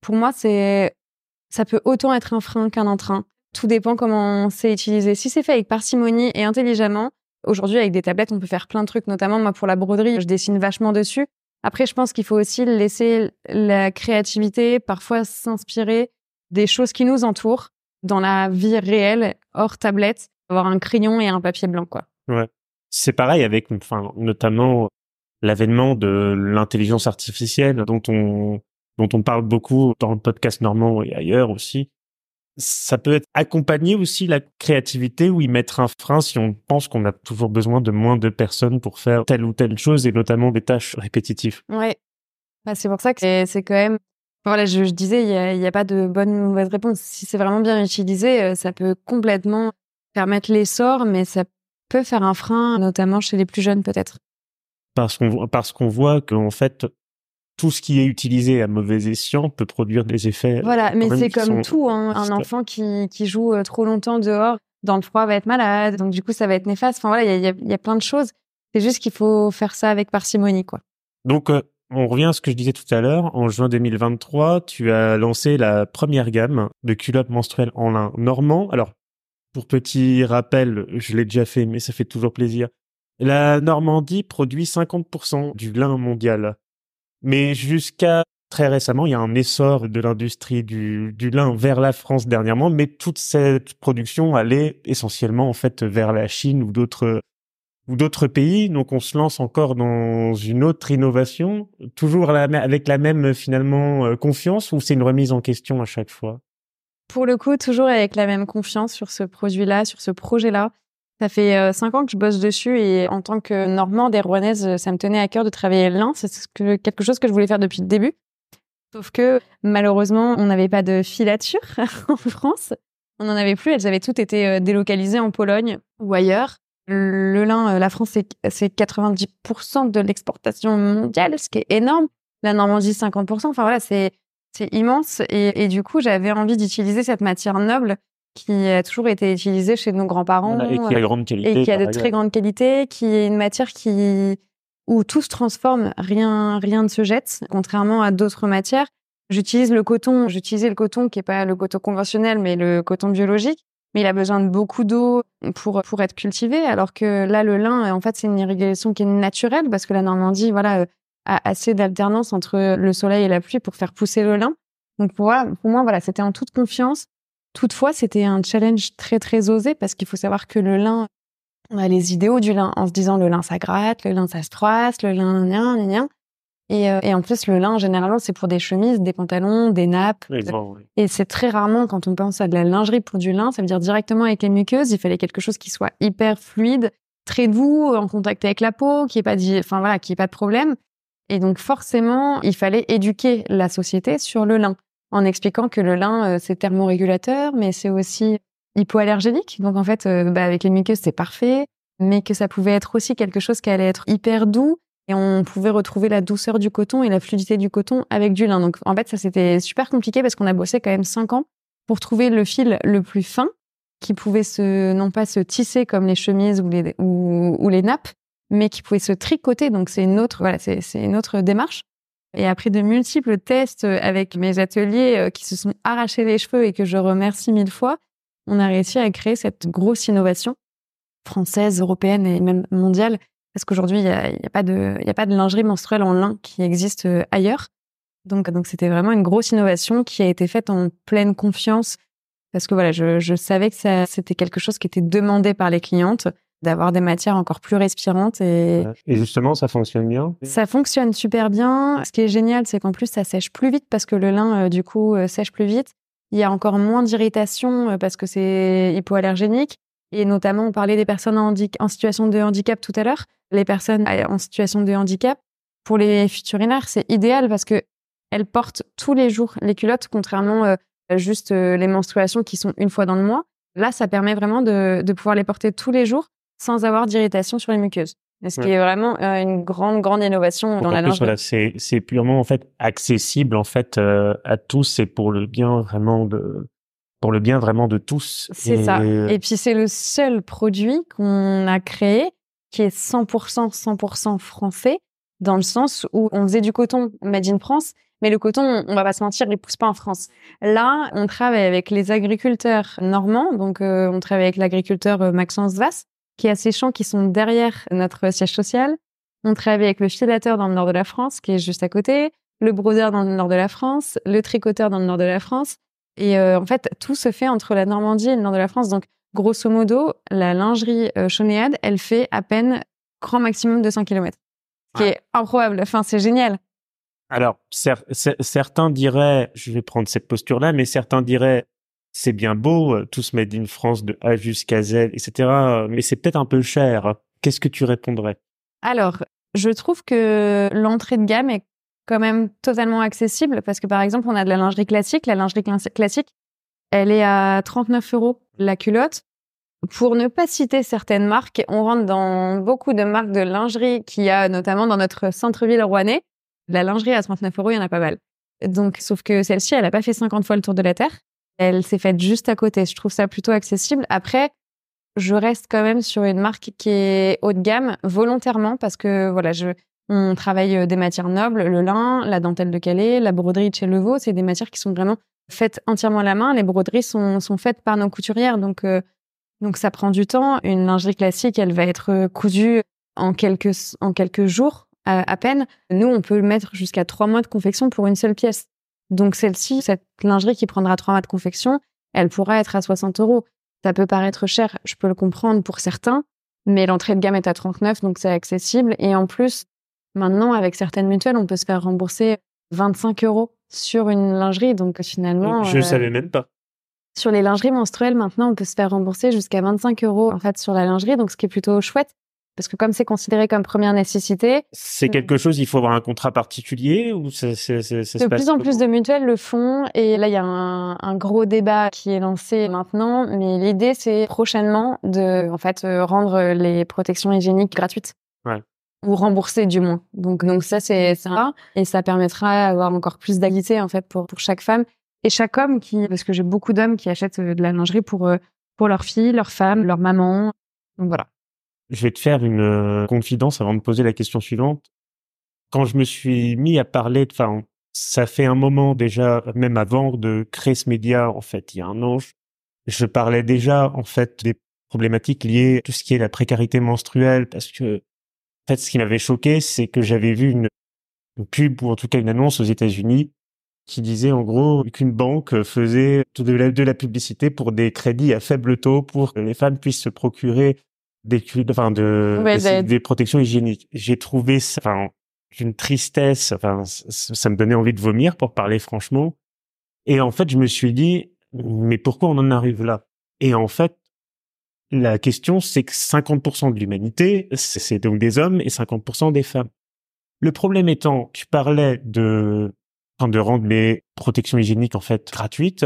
pour moi, c'est ça peut autant être un frein qu'un entrain. Tout dépend comment c'est utilisé. Si c'est fait avec parcimonie et intelligemment, aujourd'hui avec des tablettes, on peut faire plein de trucs, notamment moi pour la broderie, je dessine vachement dessus. Après, je pense qu'il faut aussi laisser la créativité parfois s'inspirer des choses qui nous entourent dans la vie réelle, hors tablette, avoir un crayon et un papier blanc, quoi. Ouais. C'est pareil avec, enfin, notamment l'avènement de l'intelligence artificielle dont on dont on parle beaucoup dans le podcast normand et ailleurs aussi. Ça peut être accompagner aussi la créativité ou y mettre un frein si on pense qu'on a toujours besoin de moins de personnes pour faire telle ou telle chose et notamment des tâches répétitives. Ouais. Bah, c'est pour ça que c'est quand même voilà, je, je disais, il n'y a, pas de bonne ou mauvaise réponse. Si c'est vraiment bien utilisé, euh, ça peut complètement permettre l'essor, mais ça peut faire un frein, notamment chez les plus jeunes peut-être. Parce qu'on parce qu'on voit qu'en fait, tout ce qui est utilisé à mauvais escient peut produire des effets. Voilà, mais c'est comme tout. Hein. Un enfant qui, qui joue euh, trop longtemps dehors, dans le froid, va être malade. Donc du coup, ça va être néfaste. Enfin voilà, il y a, y a, plein de choses. C'est juste qu'il faut faire ça avec parcimonie, quoi. Donc euh, on revient à ce que je disais tout à l'heure. En juin 2023, tu as lancé la première gamme de culottes menstruelles en lin normand. Alors, pour petit rappel, je l'ai déjà fait, mais ça fait toujours plaisir. La Normandie produit 50% du lin mondial. Mais jusqu'à très récemment, il y a un essor de l'industrie du, lin vers la France dernièrement, mais toute cette production allait essentiellement en fait vers la Chine ou d'autres ou d'autres pays. Donc on se lance encore dans une autre innovation, toujours avec la même finalement euh, confiance ou c'est une remise en question à chaque fois? Pour le coup, toujours avec la même confiance sur ce produit-là, sur ce projet-là. Ça fait euh, cinq ans que je bosse dessus et en tant que normande et rouennaise, ça me tenait à cœur de travailler l'un. C'est quelque chose que je voulais faire depuis le début. Sauf que malheureusement, on n'avait pas de filature en France. On n'en avait plus. Elles avaient toutes été euh, délocalisées en Pologne ou ailleurs. Le lin, euh, la France, c'est 90% de l'exportation mondiale, ce qui est énorme. La Normandie, 50%. Enfin voilà, c'est immense. Et, du coup, j'avais envie d'utiliser cette matière noble qui a toujours été utilisée chez nos grands-parents. et qui a grande qualité. Et qui a de très grande qualité, qui est une matière qui où tout se transforme, rien, rien ne se jette, contrairement à d'autres matières. J'utilise le coton, j'utilisais le coton qui est pas le coton conventionnel, mais le coton biologique mais il a besoin de beaucoup d'eau pour pour être cultivé alors que là le lin en fait c'est une irrigation qui est naturelle parce que la Normandie voilà a assez d'alternance entre le soleil et la pluie pour faire pousser le lin. Donc pour moi, pour moi voilà, c'était en toute confiance. Toutefois, c'était un challenge très très osé parce qu'il faut savoir que le lin on a les idéaux du lin en se disant le lin ça gratte, le lin ça se froisse, le lin gna gna. Et, euh, et, en plus, le lin, généralement, c'est pour des chemises, des pantalons, des nappes. Et c'est très rarement, quand on pense à de la lingerie pour du lin, ça veut dire directement avec les muqueuses. Il fallait quelque chose qui soit hyper fluide, très doux, en contact avec la peau, qui est pas, enfin voilà, qui pas de problème. Et donc forcément, il fallait éduquer la société sur le lin, en expliquant que le lin, euh, c'est thermorégulateur, mais c'est aussi hypoallergénique. Donc en fait, euh, bah, avec les muqueuses, c'est parfait, mais que ça pouvait être aussi quelque chose qui allait être hyper doux et on pouvait retrouver la douceur du coton et la fluidité du coton avec du lin. Donc en fait, ça c'était super compliqué parce qu'on a bossé quand même cinq ans pour trouver le fil le plus fin qui pouvait se non pas se tisser comme les chemises ou les ou, les nappes, mais qui pouvait se tricoter. Donc c'est une autre voilà, c'est une autre démarche. Et après de multiples tests avec mes ateliers euh, qui se sont arrachés les cheveux et que je remercie mille fois, on a réussi à créer cette grosse innovation française, européenne et même mondiale. Parce qu'aujourd'hui, il n'y a, a, pas de, y a pas de lingerie menstruelle en lin qui existe euh, ailleurs. Donc, c'était vraiment une grosse innovation qui a été faite en pleine confiance. Parce que voilà, je, savais que c'était quelque chose qui était demandé par les clientes d'avoir des matières encore plus respirantes et et justement ça fonctionne bien? Ça fonctionne super bien. Ce qui est génial, c'est qu'en plus ça sèche plus vite parce que le lin euh, du coup euh, sèche plus vite. Il y a encore moins d'irritation parce que c'est hypoallergénique et notamment on parlait des personnes en, en situation de handicap tout à l'heure les personnes en situation de handicap. Pour les futurinaires, c'est idéal parce que elles portent tous les jours les culottes, contrairement euh, juste euh, les menstruations qui sont une fois dans le mois. Là, ça permet vraiment de, de pouvoir les porter tous les jours sans avoir d'irritation sur les muqueuses. Ce qui est vraiment euh, une grande, grande innovation dans la lingerie. Voilà, c'est, purement en fait accessible en fait à tous et pour le bien vraiment de pour le bien vraiment de tous. C'est ça. Et puis c'est le seul produit qu'on a créé qui est 100% 100% français dans le sens où on faisait du coton made in France, mais le coton, on va pas se mentir, il pousse pas en France. Là, on travaille avec les agriculteurs normands, donc euh, on travaille avec l'agriculteur euh, Maxence Vass, qui a ses champs qui sont derrière notre siège social. On travaille avec le filateur dans le nord de la France, qui est juste à côté, le brodeur dans le nord de la France, le tricoteur dans le nord de la France. Et euh, en fait, tout se fait entre la Normandie et le nord de la France. Donc, grosso modo, la lingerie euh, elle fait à peine grand maximum 200 km. Ce qui est improbable. Enfin, c'est génial. Alors, certains diraient, je vais prendre cette posture-là, mais certains diraient, c'est bien beau, euh, tout se made in France de A jusqu'à Z, etc. Mais c'est peut-être un peu cher. Qu'est-ce que tu répondrais? Alors, je trouve que l'entrée de gamme est quand même totalement accessible parce que par exemple, on a de la lingerie classique. La lingerie classique, elle est à 39 euros la culotte. Pour ne pas citer certaines marques, on rentre dans beaucoup de marques de lingerie qu'il y a notamment dans notre centre-ville rouennais. La lingerie à 39 euros, il y en a pas mal. Donc, sauf que celle-ci, elle n'a pas fait 50 fois le tour de la Terre. Elle s'est faite juste à côté. Je trouve ça plutôt accessible. Après, je reste quand même sur une marque qui est haut de gamme volontairement parce que voilà, je, on travaille euh, des matières nobles, le lin, la dentelle de Calais, la broderie de chez Levaux. C'est des matières qui sont vraiment faites entièrement à la main. Les broderies sont, faites par nos couturières, donc euh, donc ça prend du temps. Une lingerie classique, elle va être cousue en quelques en quelques jours à, à peine. Nous, on peut mettre jusqu'à trois mois de confection pour une seule pièce. Donc celle-ci, cette lingerie qui prendra trois mois de confection, elle pourra être à 60 euros. Ça peut paraître cher, je peux le comprendre pour certains, mais l'entrée de gamme est à 39, donc c'est accessible. Et en plus, maintenant, avec certaines mutuelles, on peut se faire rembourser 25 euros sur une lingerie. Donc finalement, je ne euh, savais même pas. Sur les lingeries menstruelles, maintenant, on peut se faire rembourser jusqu'à 25 euros en fait sur la lingerie, donc ce qui est plutôt chouette. Parce que comme c'est considéré comme première nécessité, c'est quelque chose. Il faut avoir un contrat particulier ou ça, ça, ça, de plus en plus de mutuelles le font. Et là, il y a un, un, gros débat qui est lancé maintenant. Mais l'idée, c'est prochainement de, en fait, euh, rendre les protections hygiéniques gratuites. Ouais. Ou rembourser du moins. Donc, donc ça, c'est ça. Et ça permettra d'avoir encore plus d'agilité, en fait, pour, pour chaque femme et chaque homme qui, parce que j'ai beaucoup d'hommes qui achètent euh, de la lingerie pour, euh, pour leur fille, leur femme, leur maman. Donc voilà. Je vais te faire une euh, confidence avant de poser la question suivante. Quand je me suis mis à parler, enfin, ça fait un moment déjà, même avant de créer ce média, en fait, il y a un an, je parlais déjà, en fait, des problématiques liées à tout ce qui est la précarité menstruelle, parce que, en fait, ce qui m'avait choqué, c'est que j'avais vu une, pub, ou en tout cas une annonce aux États-Unis, qui disait en gros qu'une banque faisait de la, de la publicité pour des crédits à faible taux pour que les femmes puissent se procurer des, enfin de, des, protections hygiéniques. J'ai trouvé ça, enfin, une tristesse, enfin, ça me donnait envie de vomir pour parler franchement. Et en fait, je me suis dit, mais pourquoi on en arrive là? Et en fait, la question, c'est que 50% de l'humanité, c'est donc des hommes et 50% des femmes. Le problème étant, tu parlais de, de rendre les protections hygiéniques en fait gratuites.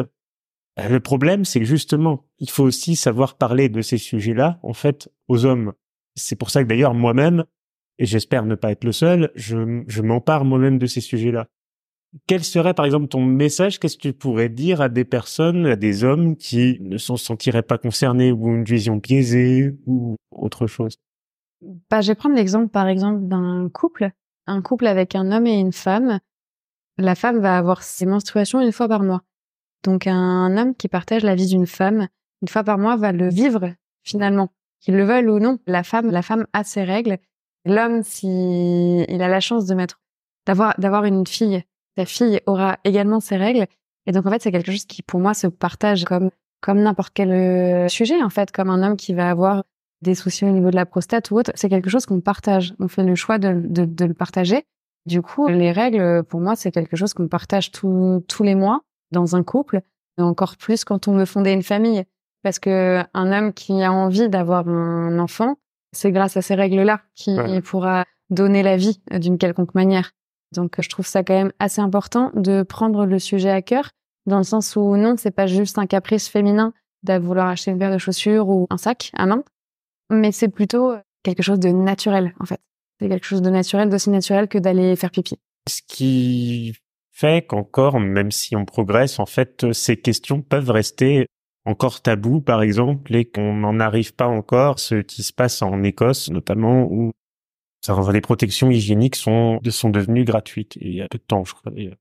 Euh, le problème, c'est que justement, il faut aussi savoir parler de ces sujets-là, en fait, aux hommes. C'est pour ça que d'ailleurs, moi-même, et j'espère ne pas être le seul, je, m'empare moi-même de ces sujets-là. Quel serait, par exemple, ton message? Qu'est-ce que tu pourrais dire à des personnes, à des hommes qui ne se sentiraient pas concernés ou une vision biaisée ou autre chose? Bah, Je vais prendre l'exemple, par exemple, d'un couple. Un couple avec un homme et une femme. La femme va avoir ses menstruations une fois par mois. Donc un homme qui partage la vie d'une femme, une fois par mois, va le vivre finalement, qu'il le veuille ou non. La femme, la femme a ses règles. L'homme, si il a la chance de mettre, d'avoir, d'avoir une fille, sa fille aura également ses règles. Et donc en fait, c'est quelque chose qui pour moi se partage comme comme n'importe quel euh, sujet en fait, comme un homme qui va avoir des soucis au niveau de la prostate ou autre. C'est quelque chose qu'on partage. On fait le choix de, de, de le partager. Du coup, les règles, pour moi, c'est quelque chose qu'on partage tous tous les mois dans un couple, et encore plus quand on veut fonder une famille. Parce que un homme qui a envie d'avoir un enfant, c'est grâce à ces règles-là qu'il pourra donner la vie d'une quelconque manière. Donc, je trouve ça quand même assez important de prendre le sujet à cœur, dans le sens où non, c'est pas juste un caprice féminin de vouloir acheter une paire de chaussures ou un sac à main, mais c'est plutôt quelque chose de naturel, en fait. C'est quelque chose de naturel, d'aussi naturel que d'aller faire pipi. Ce qui fait qu'encore, même si on progresse, en fait, ces questions peuvent rester encore tabous, par exemple, et qu'on n'en arrive pas encore, ce qui se passe en Écosse, notamment, où les protections hygiéniques sont, sont devenues gratuites. il y a peu de temps, je crois, Il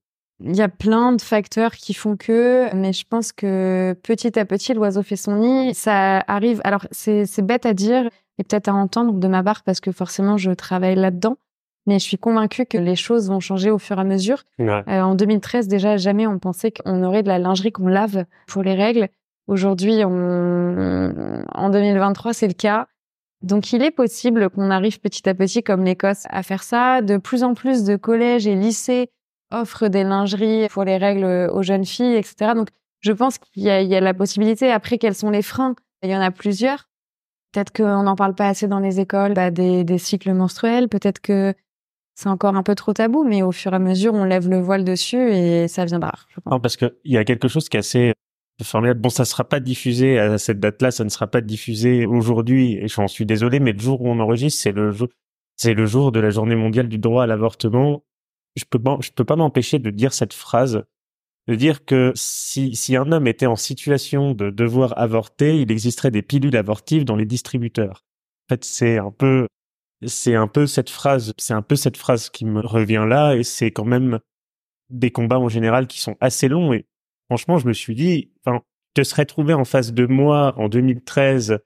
y a plein de facteurs qui font que, mais je pense que petit à petit, l'oiseau fait son nid. Ça arrive. Alors, c'est bête à dire et peut-être à entendre de ma part parce que forcément, je travaille là-dedans mais je suis convaincue que les choses vont changer au fur et à mesure. Euh, en 2013, déjà, jamais on pensait qu'on aurait de la lingerie qu'on lave pour les règles. Aujourd'hui, on... en 2023, c'est le cas. Donc il est possible qu'on arrive petit à petit, comme l'Écosse, à faire ça. De plus en plus de collèges et lycées offrent des lingeries pour les règles aux jeunes filles, etc. Donc je pense qu'il y, a, la possibilité. Après, quels sont les freins? Il y en a plusieurs. Peut-être qu'on n'en parle pas assez dans les écoles bah, des, des cycles menstruels. Peut-être que c'est encore un peu trop tabou, mais au fur et à mesure, on lève le voile dessus et ça viendra. Je. Non, parce qu'il y a quelque chose qui est assez formidable. Bon, ça sera pas diffusé à cette date-là, ça ne sera pas diffusé aujourd'hui, et j'en suis désolé, mais le jour où on enregistre, c'est le jour, de la Journée mondiale du droit à l'avortement. Je peux peux pas m'empêcher de dire cette phrase, de dire que si, si un homme était en situation de devoir avorter, il existerait des pilules avortives dans les distributeurs. En fait, c'est un peu, c'est un peu cette phrase, c'est un peu cette phrase qui me revient là, et c'est quand même des combats en général qui sont assez longs. Et franchement, je me suis dit, enfin, te serais trouvé en face de moi en 2013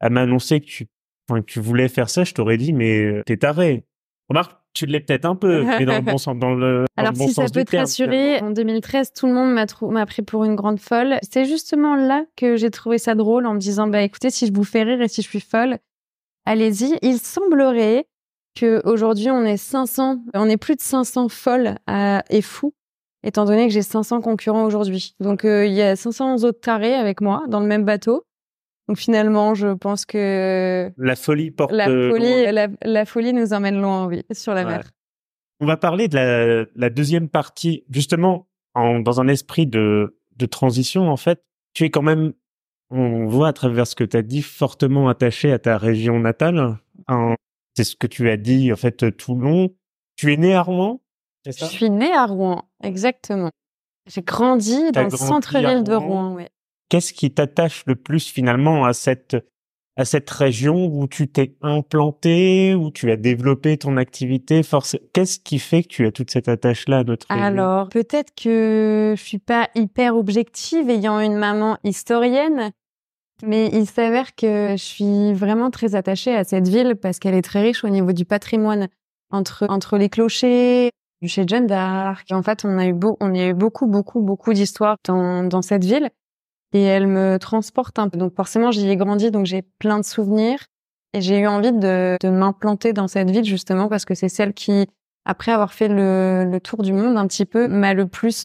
à m'annoncer que tu, enfin, que tu voulais faire ça, je t'aurais dit, mais euh, t'es taré. Remarque, tu l'es peut-être un peu, mais dans le bon sens, dans le. Alors bon si ça peut te rassurer, en 2013, tout le monde m'a m'a pris pour une grande folle. C'est justement là que j'ai trouvé ça drôle en me disant, bah écoutez, si je vous fais rire et si je suis folle, allez-y. Il semblerait que aujourd'hui on est 500, on est plus de 500 folles et fous, étant donné que j'ai 500 concurrents aujourd'hui. Donc euh, il y a 500 autres tarés avec moi dans le même bateau. Donc finalement, je pense que la folie porte la folie, la, folie nous emmène loin, oui, sur la mer. On va parler de la, la deuxième partie, justement, en, dans un esprit de, de transition. En fait, tu es quand même on voit à travers ce que tu as dit, fortement attaché à ta région natale. C'est ce que tu as dit, en fait, Toulon. Tu es né à Rouen, c'est ça? Je suis né à Rouen, exactement. J'ai grandi dans le centre-ville de Rouen, oui. Qu'est-ce qui t'attache le plus finalement à cette à cette région où tu t'es implanté, où tu as développé ton activité? Force Qu'est-ce qui fait que tu as toute cette attache-là à notre région? Alors, peut-être que je suis pas hyper objective ayant une maman historienne, mais il s'avère que je suis vraiment très attachée à cette ville parce qu'elle est très riche au niveau du patrimoine. Entre, entre les clochers, du chez Jeanne d'Arc. En fait, on a eu beau, on y a eu beaucoup, beaucoup, beaucoup d'histoires dans, dans cette ville et elle me transporte un peu. Donc forcément, j'y ai grandi, donc j'ai plein de souvenirs et j'ai eu envie de, de m'implanter dans cette ville justement parce que c'est celle qui, après avoir fait le, le, tour du monde un petit peu, m'a le plus.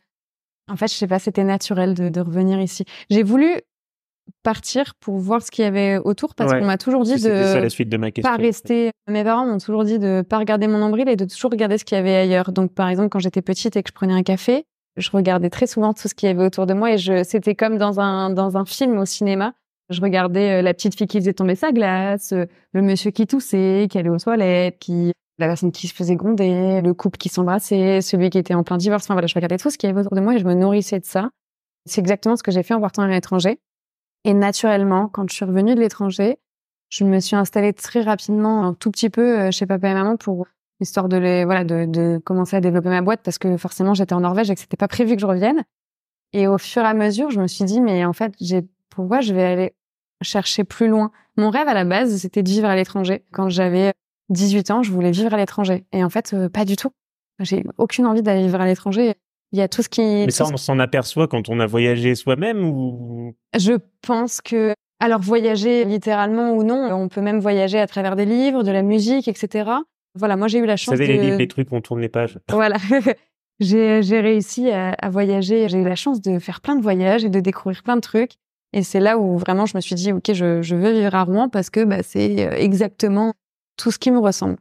En fait, je sais pas, c'était naturel de, de revenir ici. J'ai voulu partir pour voir ce qu'il y avait autour parce qu'on m'a toujours dit de, la suite de ma question, pas rester. Mes parents m'ont toujours dit de pas regarder mon nombril et de toujours regarder ce qu'il y avait ailleurs. Donc par exemple, quand j'étais petite et que je prenais un café, je regardais très souvent tout ce qu'il y avait autour de moi et je, c'était comme dans un, dans un film au cinéma. Je regardais euh, la petite fille qui faisait tomber sa glace, euh, le monsieur qui toussait, qui allait aux toilettes, qui, la personne qui se faisait gronder, le couple qui s'embrassait, celui qui était en plein divorce. Enfin voilà, je regardais tout ce qu'il y avait autour de moi et je me nourrissais de ça. C'est exactement ce que j'ai fait en partant à l'étranger. Et naturellement, quand je suis revenue de l'étranger, je me suis installée très rapidement, un tout petit peu euh, chez papa et maman pour histoire de les, voilà, de, de commencer à développer ma boîte parce que forcément j'étais en Norvège et que c'était pas prévu que je revienne. Et au fur et à mesure, je me suis dit, mais en fait, j'ai, pourquoi je vais aller chercher plus loin? Mon rêve à la base, c'était de vivre à l'étranger. Quand j'avais 18 ans, je voulais vivre à l'étranger. Et en fait, euh, pas du tout. J'ai aucune envie d'aller vivre à l'étranger. Il y a tout ce qui. Mais ça, on s'en aperçoit quand on a voyagé soi-même ou? Je pense que alors voyager littéralement ou non, on peut même voyager à travers des livres, de la musique, etc. Voilà, moi j'ai eu la chance. Vous savez de... les livres, les trucs, on tourne les pages. Voilà, j'ai réussi à, à voyager. J'ai eu la chance de faire plein de voyages et de découvrir plein de trucs. Et c'est là où vraiment je me suis dit, ok, je, je veux vivre à Rouen parce que bah, c'est euh, exactement tout ce qui me ressemble.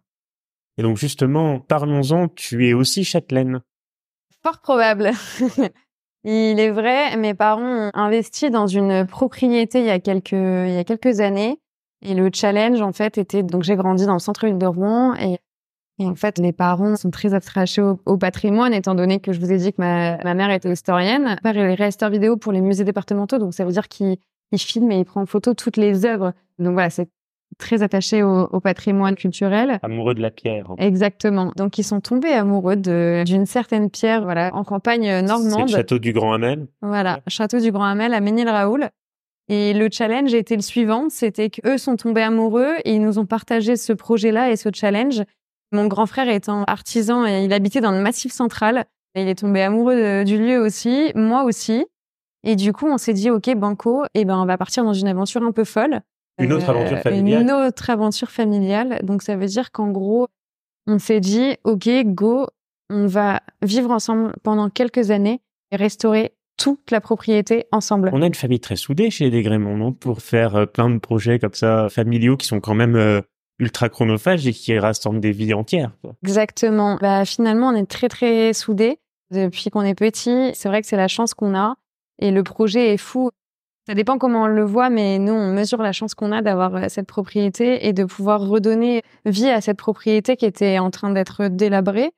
Et donc justement, parlons-en. Tu es aussi châtelaine. Fort probable. il est vrai, mes parents ont investi dans une propriété il y a quelques, il y a quelques années. Et le challenge, en fait, était, donc j'ai grandi dans le centre-ville de Rouen et, et, en fait, les parents sont très attachés au, patrimoine, étant donné que je vous ai dit que ma, ma mère était historienne. Mon père est réalisateur vidéo pour les musées départementaux, donc ça veut dire qu'il filme et il prend en photo toutes les œuvres. Donc voilà, c'est très attaché au, au, patrimoine culturel. Amoureux de la pierre. Exactement. Donc ils sont tombés amoureux d'une certaine pierre, voilà, en campagne normande. C'est le château du Grand Hamel. Voilà, château du Grand Hamel à Ménil-Raoul. Et le challenge était le suivant, c'était qu'eux sont tombés amoureux et ils nous ont partagé ce projet-là et ce challenge. Mon grand frère étant artisan et il habitait dans le Massif central, et il est tombé amoureux du lieu aussi, moi aussi. Et du coup, on s'est dit, OK, Banco, eh ben, on va partir dans une aventure un peu folle. Une autre aventure familiale. Une autre aventure familiale. Donc ça veut dire qu'en gros, on s'est dit, OK, go, on va vivre ensemble pendant quelques années et restaurer toute la propriété ensemble. On a une famille très soudée chez Desgrémont, non? Pour faire euh, plein de projets comme ça, familiaux, qui sont quand même euh, ultra chronophages et qui rassemblent des vies entières. Exactement. Bah, finalement, on est très, très soudés depuis qu'on est petit. C'est vrai que c'est la chance qu'on a. Et le projet est fou. Ça dépend comment on le voit, mais nous, on mesure la chance qu'on a d'avoir euh, cette propriété et de pouvoir redonner vie à cette propriété qui était en train d'être délabrée.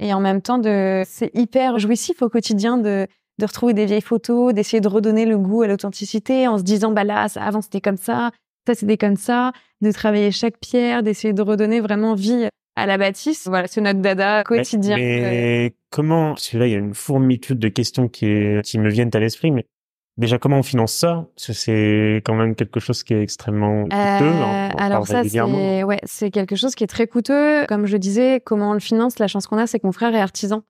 Et en même temps, de, c'est hyper jouissif au quotidien de, de retrouver des vieilles photos, d'essayer de redonner le goût à l'authenticité en se disant, bah là, ça, avant c'était comme ça, ça c'était comme ça, de travailler chaque pierre, d'essayer de redonner vraiment vie à la bâtisse. Voilà, c'est notre dada quotidien. Mais, comment, parce que là, il y a une fourmitude de questions qui, qui me viennent à l'esprit, mais Déjà, comment on finance ça? Parce que c'est quand même quelque chose qui est extrêmement coûteux. Euh, alors ça, c'est ouais, c'est quelque chose qui est très coûteux. Comme je disais, comment on le finance? La chance qu'on a, c'est que mon frère est artisan.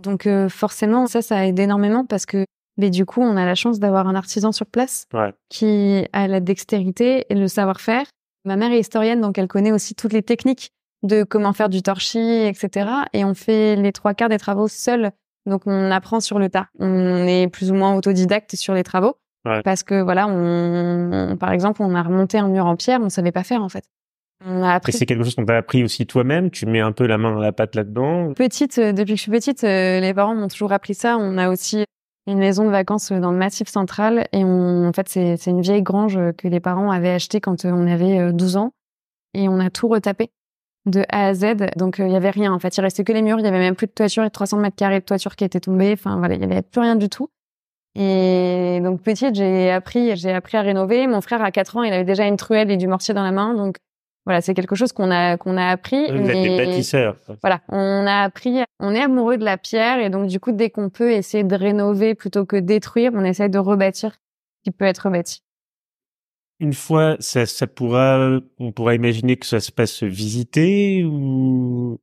Donc euh, forcément, ça, ça aide énormément parce que, mais du coup, on a la chance d'avoir un artisan sur place qui a la dextérité et le savoir-faire. Ma mère est historienne, donc elle connaît aussi toutes les techniques de comment faire du torchis, etc. Et on fait les trois quarts des travaux seuls donc on apprend sur le tas. On est plus ou moins autodidacte sur les travaux. Parce que voilà, on, par exemple, on a remonté un mur en pierre, on savait pas faire en fait. On a appris. c'est quelque chose qu'on t'a appris aussi toi-même? Tu mets un peu la main dans la pâte là-dedans? Petite, euh, depuis que je suis petite, euh, les parents m'ont toujours appris ça. On a aussi une maison de vacances dans le Massif Central et on, en fait, c'est, c'est une vieille grange que les parents avaient achetée quand on avait 12 euh, ans et on a tout retapé de A à Z. Donc, euh, il y avait rien. En fait, il restait que les murs. Il y avait même plus de toiture. Il y 300 mètres carrés de toiture qui étaient tombés. Enfin, voilà, il y avait plus rien du tout. Et donc, petite, j'ai appris, j'ai appris à rénover. Mon frère, à 4 ans, il avait déjà une truelle et du mortier dans la main. Donc, voilà, c'est quelque chose qu'on a, qu'on a appris. Vous êtes des bâtisseurs. Voilà, on a appris, on est amoureux de la pierre. Et donc, du coup, dès qu'on peut essayer de rénover plutôt que détruire, on essaie de rebâtir ce qui peut être rebâti une fois, ça, ça pourra, on pourra imaginer que ça se passe visiter ou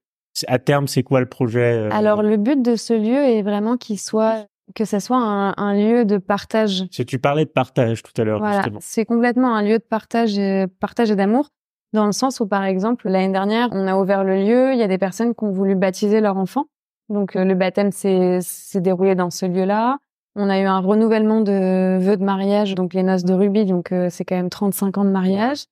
à terme, c'est quoi le projet euh? Alors le but de ce lieu est vraiment qu'il soit que ça soit un, un, lieu de partage. Si tu parlais de partage tout à l'heure, voilà, c'est complètement un lieu de partage, et, partage et d'amour, dans le sens où par exemple l'année dernière, on a ouvert le lieu, il y a des personnes qui ont voulu baptiser leur enfant, donc euh, le baptême s'est déroulé dans ce lieu-là. On a eu un renouvellement de vœux de mariage, donc les noces de rubis, donc euh, c'est quand même 35 ans de mariage.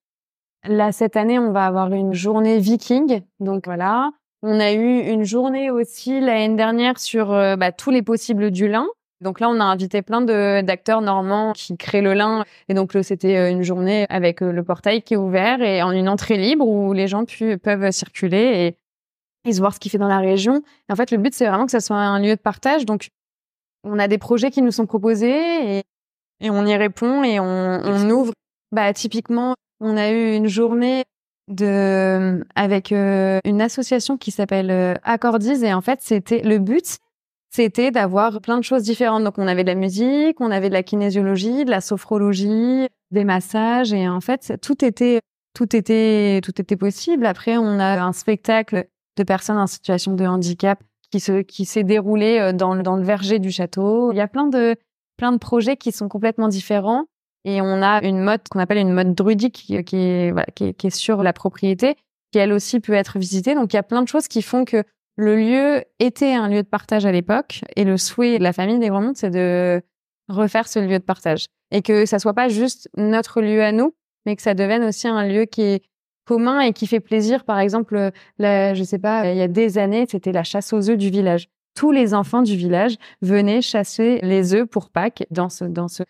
Là, cette année, on va avoir une journée viking, donc voilà. On a eu une journée aussi l'année dernière sur euh, bah, tous les possibles du lin. Donc là, on a invité plein d'acteurs normands qui créent le lin. Et donc c'était euh, une journée avec le portail qui est ouvert et en une entrée libre où les gens peuvent circuler et, et se voir ce qu'il fait dans la région. en fait, le but, c'est vraiment que ça soit un lieu de partage. Donc on a des projets qui nous sont proposés et, et on y répond et on, on, ouvre. Bah typiquement, on a eu une journée de avec euh, une association qui s'appelle euh, Accordise et en fait c'était le but c'était d'avoir plein de choses différentes. Donc on avait de la musique, on avait de la kinésiologie, de la sophrologie, des massages et en fait tout était tout était tout était possible. Après on a un spectacle de personnes en situation de handicap qui se qui s'est déroulé euh, dans le, dans le verger du château. Il y a plein de plein de projets qui sont complètement différents et on a une mode qu'on appelle une mode druidique qui, est voilà, qui, est, qui est sur la propriété qui elle aussi peut être visitée. Donc il y a plein de choses qui font que le lieu était un lieu de partage à l'époque et le souhait de la famille des Grands c'est de refaire ce lieu de partage et que ça soit pas juste notre lieu à nous, mais que ça devienne aussi un lieu qui est commun et qui fait plaisir. Par exemple, euh, la, je sais pas, il y a des années, c'était la chasse aux œufs du village. Tous les enfants du village venaient chasser les œufs pour Pâques dans ce dans ce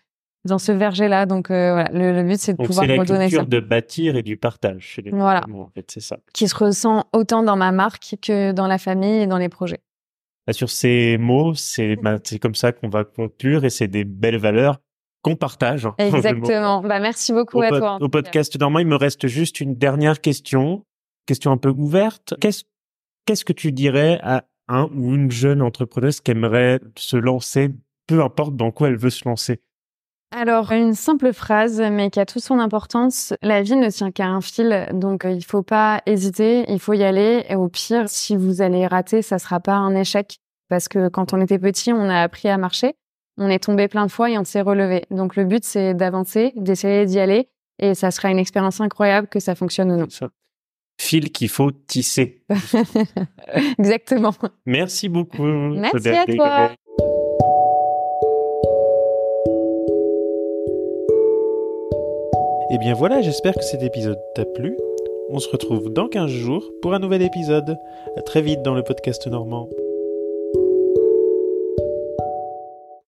dans ce verger-là. Donc euh, voilà, le, but c'est de pouvoir redonner ça. C'est la culture de bâtir et du partage chez les voilà. en fait, c'est ça. Qui se ressent autant dans ma marque que dans la famille et dans les projets. Bah, sur ces mots, c'est bah, c'est comme ça qu'on va conclure et c'est des belles valeurs qu'on partage. Hein, Exactement. Bah, merci beaucoup à toi. Au podcast Normand, il me reste juste une dernière question, question un peu ouverte. Qu'est-ce qu'est-ce que tu dirais à un ou une jeune entrepreneuse qui aimerait se lancer, peu importe dans quoi elle veut se lancer? Alors, une simple phrase, mais qui a toute son importance. La vie ne tient qu'à un fil, donc euh, il faut pas hésiter, il faut y aller. Et au pire, si vous allez rater, ça sera pas un échec. Parce que quand on était petit, on a appris à marcher on est tombé plein de fois et on s'est relevé. Donc le but, c'est d'avancer, d'essayer d'y aller et ça sera une expérience incroyable que ça fonctionne ou non. Ça. Fil qu'il faut tisser. Exactement. Merci beaucoup. Merci à toi. Et bien voilà, j'espère que cet épisode t'a plu. On se retrouve dans 15 jours pour un nouvel épisode. À très vite dans le podcast normand.